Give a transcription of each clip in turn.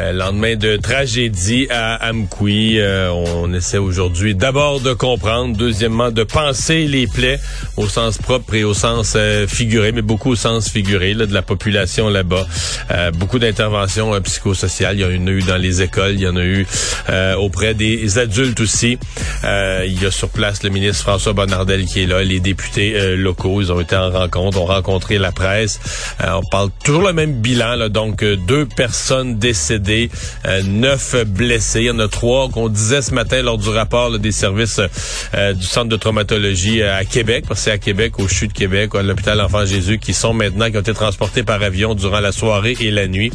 Euh, lendemain de tragédie à Amkoui, euh, on essaie aujourd'hui d'abord de comprendre, deuxièmement de penser les plaies au sens propre et au sens euh, figuré, mais beaucoup au sens figuré de la population là-bas. beaucoup d'interventions psychosociales, il y en a eu dans les écoles, il y en a eu auprès des adultes aussi. il y a sur place le ministre François Bonnardel qui est là, les députés locaux, ils ont été en rencontre, ont rencontré la presse. on parle toujours le même bilan, là, donc deux personnes décédées euh, neuf blessés. Il y en a trois qu'on disait ce matin lors du rapport des services euh, du centre de traumatologie euh, à Québec, parce que c'est à Québec, au CHU de Québec, à l'hôpital Enfant Jésus, qui sont maintenant, qui ont été transportés par avion durant la soirée et la nuit.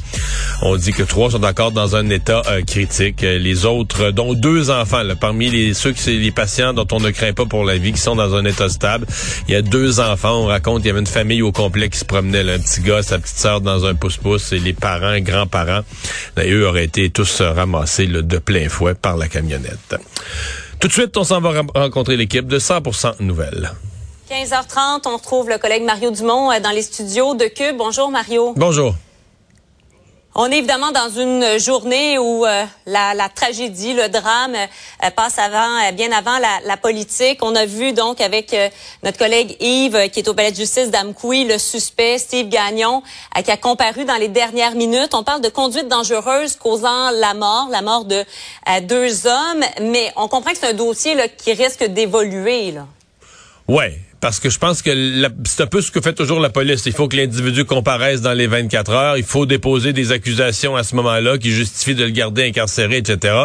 On dit que trois sont encore dans un état critique. Les autres, dont deux enfants, parmi les ceux qui les patients dont on ne craint pas pour la vie, qui sont dans un état stable, il y a deux enfants. On raconte qu'il y avait une famille au complet qui se promenait, un petit gars, sa petite sœur dans un pouce-pouce, et les parents, grands-parents. Et eux auraient été tous ramassés de plein fouet par la camionnette. Tout de suite, on s'en va rencontrer l'équipe de 100% Nouvelles. 15h30, on retrouve le collègue Mario Dumont euh, dans les studios de Cube. Bonjour Mario. Bonjour. On est évidemment dans une journée où euh, la, la, tragédie, le drame euh, passe avant, euh, bien avant la, la, politique. On a vu donc avec notre collègue Yves, qui est au palais de justice d'Amkoui, le suspect Steve Gagnon, qui a comparu dans les dernières minutes. On parle de conduite dangereuse causant la mort, la mort de deux hommes, mais on comprend que c'est un dossier là, qui risque d'évoluer. Ouais, parce que je pense que c'est un peu ce que fait toujours la police. Il faut que l'individu comparaisse dans les 24 heures. Il faut déposer des accusations à ce moment-là qui justifient de le garder incarcéré, etc.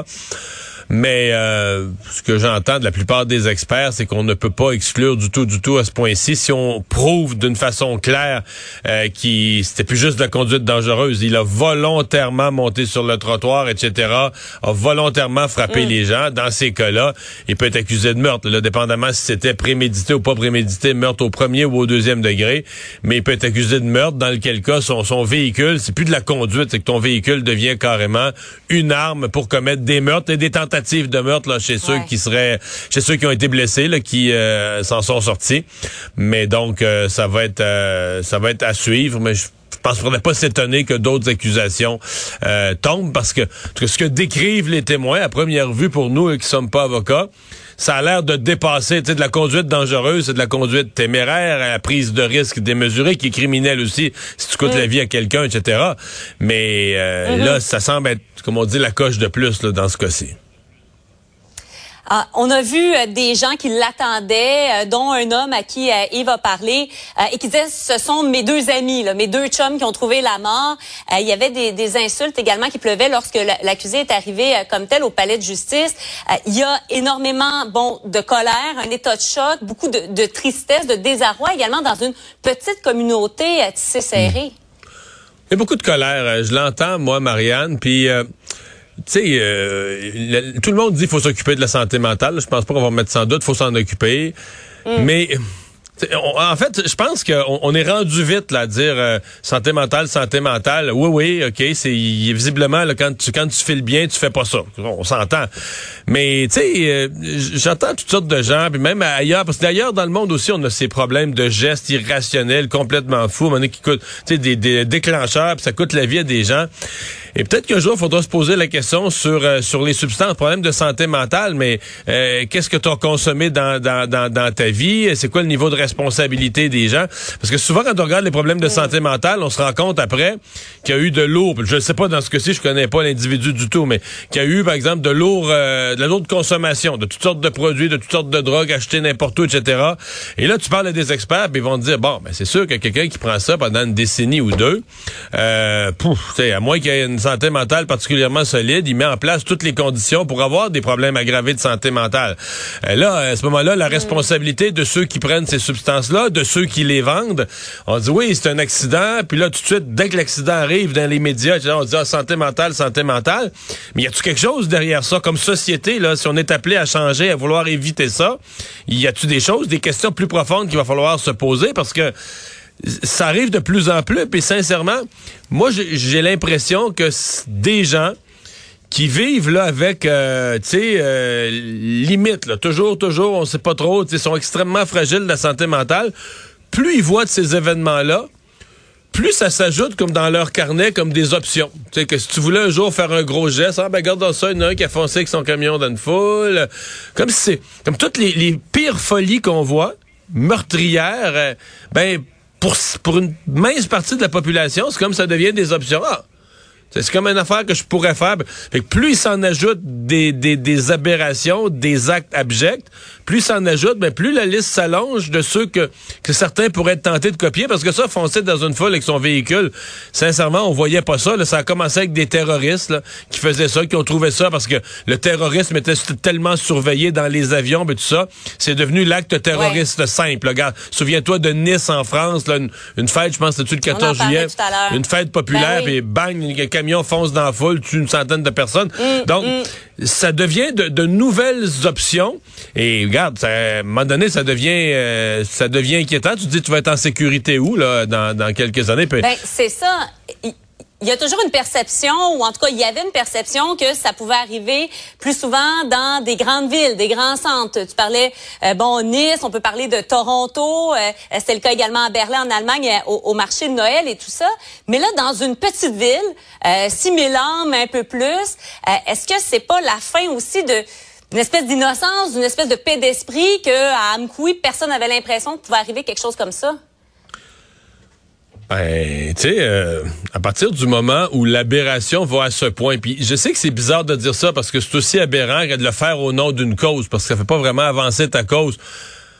Mais euh, ce que j'entends de la plupart des experts, c'est qu'on ne peut pas exclure du tout, du tout à ce point-ci. Si on prouve d'une façon claire euh, qu'il c'était plus juste de la conduite dangereuse, il a volontairement monté sur le trottoir, etc., a volontairement frappé mm. les gens. Dans ces cas-là, il peut être accusé de meurtre, là, dépendamment si c'était prémédité ou pas prémédité, meurtre au premier ou au deuxième degré. Mais il peut être accusé de meurtre, dans lequel cas son, son véhicule, c'est plus de la conduite, c'est que ton véhicule devient carrément une arme pour commettre des meurtres et des tentatives de meurtre là, chez ceux qui seraient, chez ceux qui ont été blessés, là, qui euh, s'en sont sortis. Mais donc, euh, ça va être, euh, ça va être à suivre. Mais je pense qu'il ne faudrait pas s'étonner que d'autres accusations tombent parce que, ce que décrivent les témoins à première vue pour nous qui sommes pas avocats, ça a l'air de dépasser, tu sais, de la conduite dangereuse, c'est de la conduite téméraire, la prise de risque démesurée, qui est criminelle aussi, si tu coûtes la vie à quelqu'un, etc. Mais mm-hmm. là, ça semble être, comme on dit, la coche de plus là, dans ce cas-ci. Ah, on a vu euh, des gens qui l'attendaient, euh, dont un homme à qui euh, Yves a parlé et qui disait ce sont mes deux amis, là, mes deux chums qui ont trouvé la mort. il y avait des, des, insultes également qui pleuvaient lorsque l'accusé est arrivé comme tel au palais de justice. il y a énormément bon de colère, un état de choc, beaucoup de, de tristesse, de désarroi également dans une petite communauté tissée serrée. Il y a beaucoup de colère. Je l'entends, moi, Marianne. Puis sais, euh, tout le monde dit qu'il faut s'occuper de la santé mentale. Je pense pas qu'on va mettre sans doute, faut s'en occuper. Mm. Mais en fait, je pense qu'on on est rendu vite là, à dire euh, santé mentale, santé mentale. Oui, oui, ok, c'est visiblement là, quand tu quand tu files bien, tu fais pas ça. On s'entend. Mais tu sais, euh, j'entends toutes sortes de gens, puis même ailleurs, parce que d'ailleurs dans le monde aussi, on a ces problèmes de gestes irrationnels, complètement fous, qui coûtent, tu sais, des, des déclencheurs, puis ça coûte la vie à des gens. Et peut-être qu'un jour, il faudra se poser la question sur euh, sur les substances, problèmes de santé mentale, mais qu'est-ce que tu as consommé dans, dans, dans, dans ta vie? C'est quoi le niveau de responsabilité des gens? Parce que souvent, quand on regarde les problèmes de santé mentale, on se rend compte après qu'il y a eu de l'eau. Je ne sais pas dans ce cas-ci, je connais pas l'individu du tout, mais qu'il y a eu, par exemple, de l'eau, euh, de la lourde consommation, de toutes sortes de produits, de toutes sortes de drogues achetées n'importe où, etc. Et là, tu parles à des experts, puis ils vont te dire, bon, ben c'est sûr que quelqu'un qui prend ça pendant une décennie ou deux, euh, pouf, à moins qu'il y ait une santé mentale particulièrement solide, il met en place toutes les conditions pour avoir des problèmes aggravés de santé mentale. Euh, là, à ce moment-là, la mm. responsabilité de ceux qui prennent ces substances-là, de ceux qui les vendent, on dit oui, c'est un accident, puis là, tout de suite, dès que l'accident arrive dans les médias, on dit ah, santé mentale, santé mentale. Mais y a-tu quelque chose derrière ça, comme société, là, si on est appelé à changer, à vouloir éviter ça, y a-tu des choses, des questions plus profondes qu'il va falloir se poser? Parce que ça arrive de plus en plus. Puis sincèrement, moi, j'ai l'impression que des gens qui vivent là avec, euh, tu sais, euh, limite, là, toujours, toujours, on sait pas trop, ils sont extrêmement fragiles de la santé mentale. Plus ils voient de ces événements-là, plus ça s'ajoute comme dans leur carnet comme des options. Tu sais, que si tu voulais un jour faire un gros geste, ah ben regarde dans ça, il y en a un qui a foncé avec son camion dans une foule. Comme si c'est, comme toutes les, les pires folies qu'on voit, meurtrières, euh, ben, pour, pour une mince partie de la population, c'est comme ça devient des options. Ah, c'est comme une affaire que je pourrais faire. Fait que plus il s'en ajoute des, des, des, aberrations, des actes abjects, plus s'en ajoute, mais plus la liste s'allonge de ceux que, que certains pourraient être tentés de copier. Parce que ça, foncer dans une foule avec son véhicule, sincèrement, on voyait pas ça. Là. Ça a commencé avec des terroristes là, qui faisaient ça, qui ont trouvé ça parce que le terrorisme était tellement surveillé dans les avions et tout ça. C'est devenu l'acte terroriste simple. Regarde, souviens-toi de Nice en France, là, une, fête, je pense, c'était le 14 juillet? Une fête populaire, et ben bang, camion fonce dans la foule, tue une centaine de personnes. Mm, Donc, mm. Ça devient de, nouvelles options. Et regarde, ça, à un moment donné, ça devient, euh, ça devient inquiétant. Tu te dis, tu vas être en sécurité où, là, dans, dans quelques années? Ben, c'est ça il y a toujours une perception, ou en tout cas, il y avait une perception que ça pouvait arriver plus souvent dans des grandes villes, des grands centres. Tu parlais, euh, bon, Nice, on peut parler de Toronto, euh, c'était le cas également à Berlin, en Allemagne, euh, au, marché de Noël et tout ça. Mais là, dans une petite ville, euh, 6 000 âmes, un peu plus, est-ce que c'est pas la fin aussi de une espèce d'innocence, d'une espèce de paix d'esprit que à Amkoui, personne n'avait l'impression que pouvait arriver quelque chose comme ça? Ben, tu sais, euh, à partir du moment où l'aberration va à ce point, puis je sais que c'est bizarre de dire ça parce que c'est aussi aberrant que de le faire au nom d'une cause, parce que ça fait pas vraiment avancer ta cause.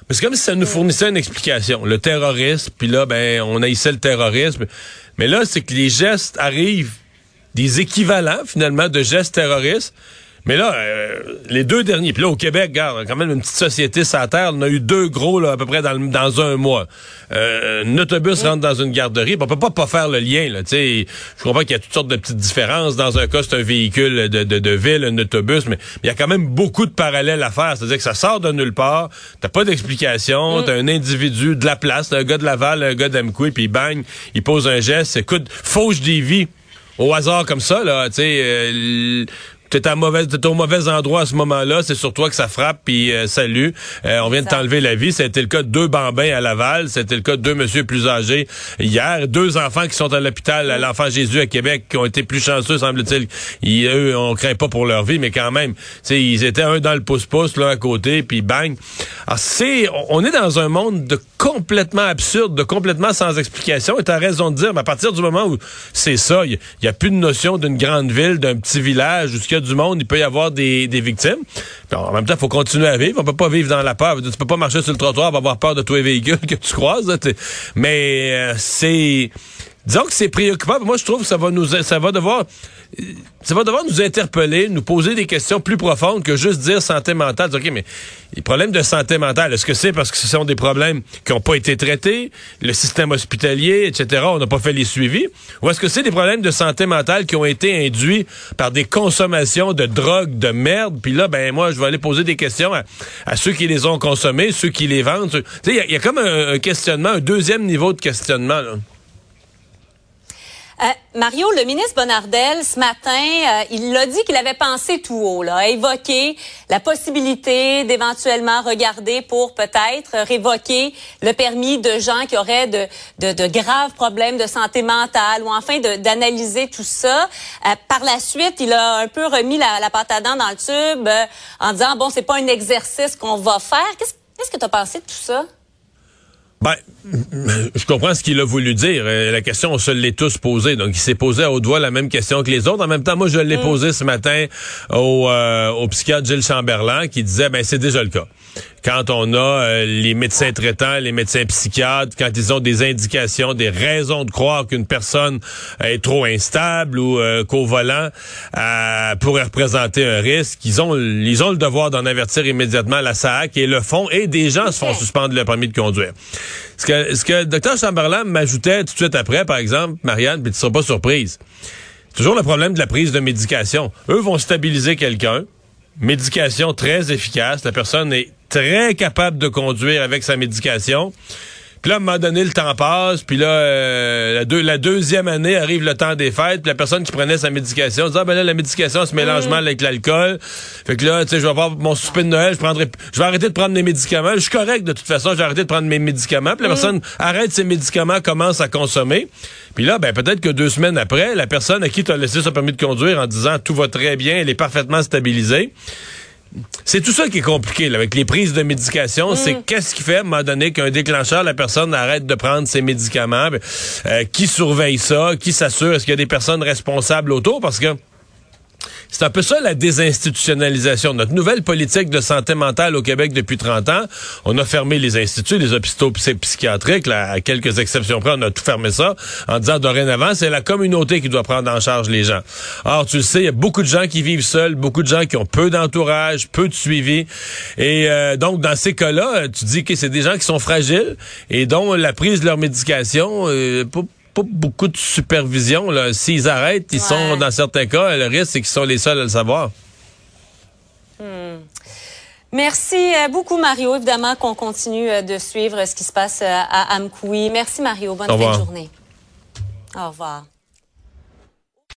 Mais c'est comme si ça nous fournissait une explication. Le terrorisme, puis là, ben, on haïssait le terrorisme. Mais là, c'est que les gestes arrivent, des équivalents, finalement, de gestes terroristes, mais là, euh, les deux derniers, puis là au Québec, regarde, quand même une petite société sur terre, on a eu deux gros là, à peu près dans, dans un mois. Euh, un autobus rentre dans une garderie, on peut pas pas faire le lien. Là, je comprends qu'il y a toutes sortes de petites différences. Dans un cas, c'est un véhicule de, de, de ville, un autobus, mais il y a quand même beaucoup de parallèles à faire. C'est-à-dire que ça sort de nulle part, t'as pas d'explication, mm. t'as un individu de la place, un gars de Laval, un gars d'Amkoui, puis bang, il pose un geste, écoute, fauche des vies au hasard comme ça, là, tu sais, euh, t'es à mauvais, t'es au mauvais endroit à ce moment-là, c'est sur toi que ça frappe, puis euh, salut, euh, on vient de t'enlever la vie. C'était le cas de deux bambins à Laval, c'était le cas de deux monsieur plus âgés hier, deux enfants qui sont à l'hôpital, à l'enfant Jésus à Québec, qui ont été plus chanceux, semble-t-il. Ils, eux, on craint pas pour leur vie, mais quand même, ils étaient un dans le pouce-pouce, là, à côté, puis bang. Alors, c'est, on est dans un monde de complètement absurde, de complètement sans explication, et t'as raison de dire, mais à partir du moment où c'est ça, il y, a plus de notion d'une grande ville, d'un petit village, où ce du monde, il peut y avoir des, victimes. en même temps, il faut continuer à vivre. On peut pas vivre dans la peur. Tu peux pas marcher sur le trottoir et avoir peur de tous les véhicules que tu croises. Mais euh, c'est... Disons que c'est préoccupant. Moi, je trouve que ça va nous, ça va devoir, ça va devoir nous interpeller, nous poser des questions plus profondes que juste dire santé mentale. OK, mais les problèmes de santé mentale, est-ce que c'est parce que ce sont des problèmes qui n'ont pas été traités, le système hospitalier, etc., on n'a pas fait les suivis, ou est-ce que c'est des problèmes de santé mentale qui ont été induits par des consommations de drogue, de merde, puis là, ben moi, je vais aller poser des questions à, ceux qui les ont consommés, ceux qui les vendent. Il y, a comme un, un questionnement, un deuxième niveau de questionnement. Là. Euh, Mario, le ministre Bonardel, ce matin, euh, il a dit qu'il avait pensé tout haut, là, a évoqué la possibilité d'éventuellement regarder pour peut-être révoquer le permis de gens qui auraient de, de, de graves problèmes de santé mentale ou enfin d'analyser tout ça. Euh, par la suite, il a un peu remis la, la à dents dans le tube en disant, bon, c'est pas un exercice qu'on va faire. Qu'est-ce que tu as pensé de tout ça? Ben, je comprends ce qu'il a voulu dire. Euh, la question, on se l'est tous posée. Donc, il s'est posé à haute voix la même question que les autres. En même temps, moi, je l'ai mm. posé ce matin au, euh, au psychiatre Gilles Chamberlain qui disait, ben, c'est déjà le cas. Quand on a euh, les médecins traitants, les médecins psychiatres, quand ils ont des indications, des raisons de croire qu'une personne est trop instable ou euh, qu'au volant euh, pourrait représenter un risque, ils ont, ils ont le devoir d'en avertir immédiatement la SAC et le font, et des gens se font suspendre le permis de conduire. Ce que, ce que le docteur Chamberlain m'ajoutait tout de suite après, par exemple, Marianne, puis tu seras pas surprise. Toujours le problème de la prise de médication. Eux vont stabiliser quelqu'un. Médication très efficace. La personne est très capable de conduire avec sa médication. Puis là, à un moment donné, le temps passe, puis là, euh, la, deuxième année arrive le temps des fêtes, puis la personne qui prenait sa médication dit, ah ben là, la médication se mélange mm. mal avec l'alcool. Fait que là, tu sais, je vais avoir mon souper de Noël, je prendrai, je vais arrêter de prendre mes médicaments. Je suis correct, de toute façon, j'ai arrêté de prendre mes médicaments. Puis la mm. personne arrête ses médicaments, commence à consommer. Puis là, ben peut-être que deux semaines après, la personne à qui tu as laissé son permis de conduire en disant tout va très bien, elle est parfaitement stabilisée c'est tout ça qui est compliqué avec les prises de médication. C'est mm. qu'est-ce qui fait à un moment donné qu'un déclencheur, la personne arrête de prendre ses médicaments? Euh, qui surveille ça? Qui s'assure? Est-ce qu'il y a des personnes responsables autour? Parce que c'est un peu ça la désinstitutionnalisation. Notre nouvelle politique de santé mentale au Québec depuis 30 ans, on a fermé les instituts, les hôpitaux psychiatriques, là, à quelques exceptions près, on a tout fermé ça en disant dorénavant, c'est la communauté qui doit prendre en charge les gens. Or, tu le sais, il y a beaucoup de gens qui vivent seuls, beaucoup de gens qui ont peu d'entourage, peu de suivi. Et euh, donc, dans ces cas-là, tu dis que c'est des gens qui sont fragiles et dont la prise de leur médication, euh, pas beaucoup de supervision. S'ils arrêtent, ils sont, dans certains cas, le risque, c'est qu'ils sont les seuls à le savoir. Hmm. Merci euh, beaucoup, Mario. Évidemment qu'on continue euh, de suivre ce qui se passe euh, à Amkoui. Merci, Mario. Bonne fin de journée. Au revoir.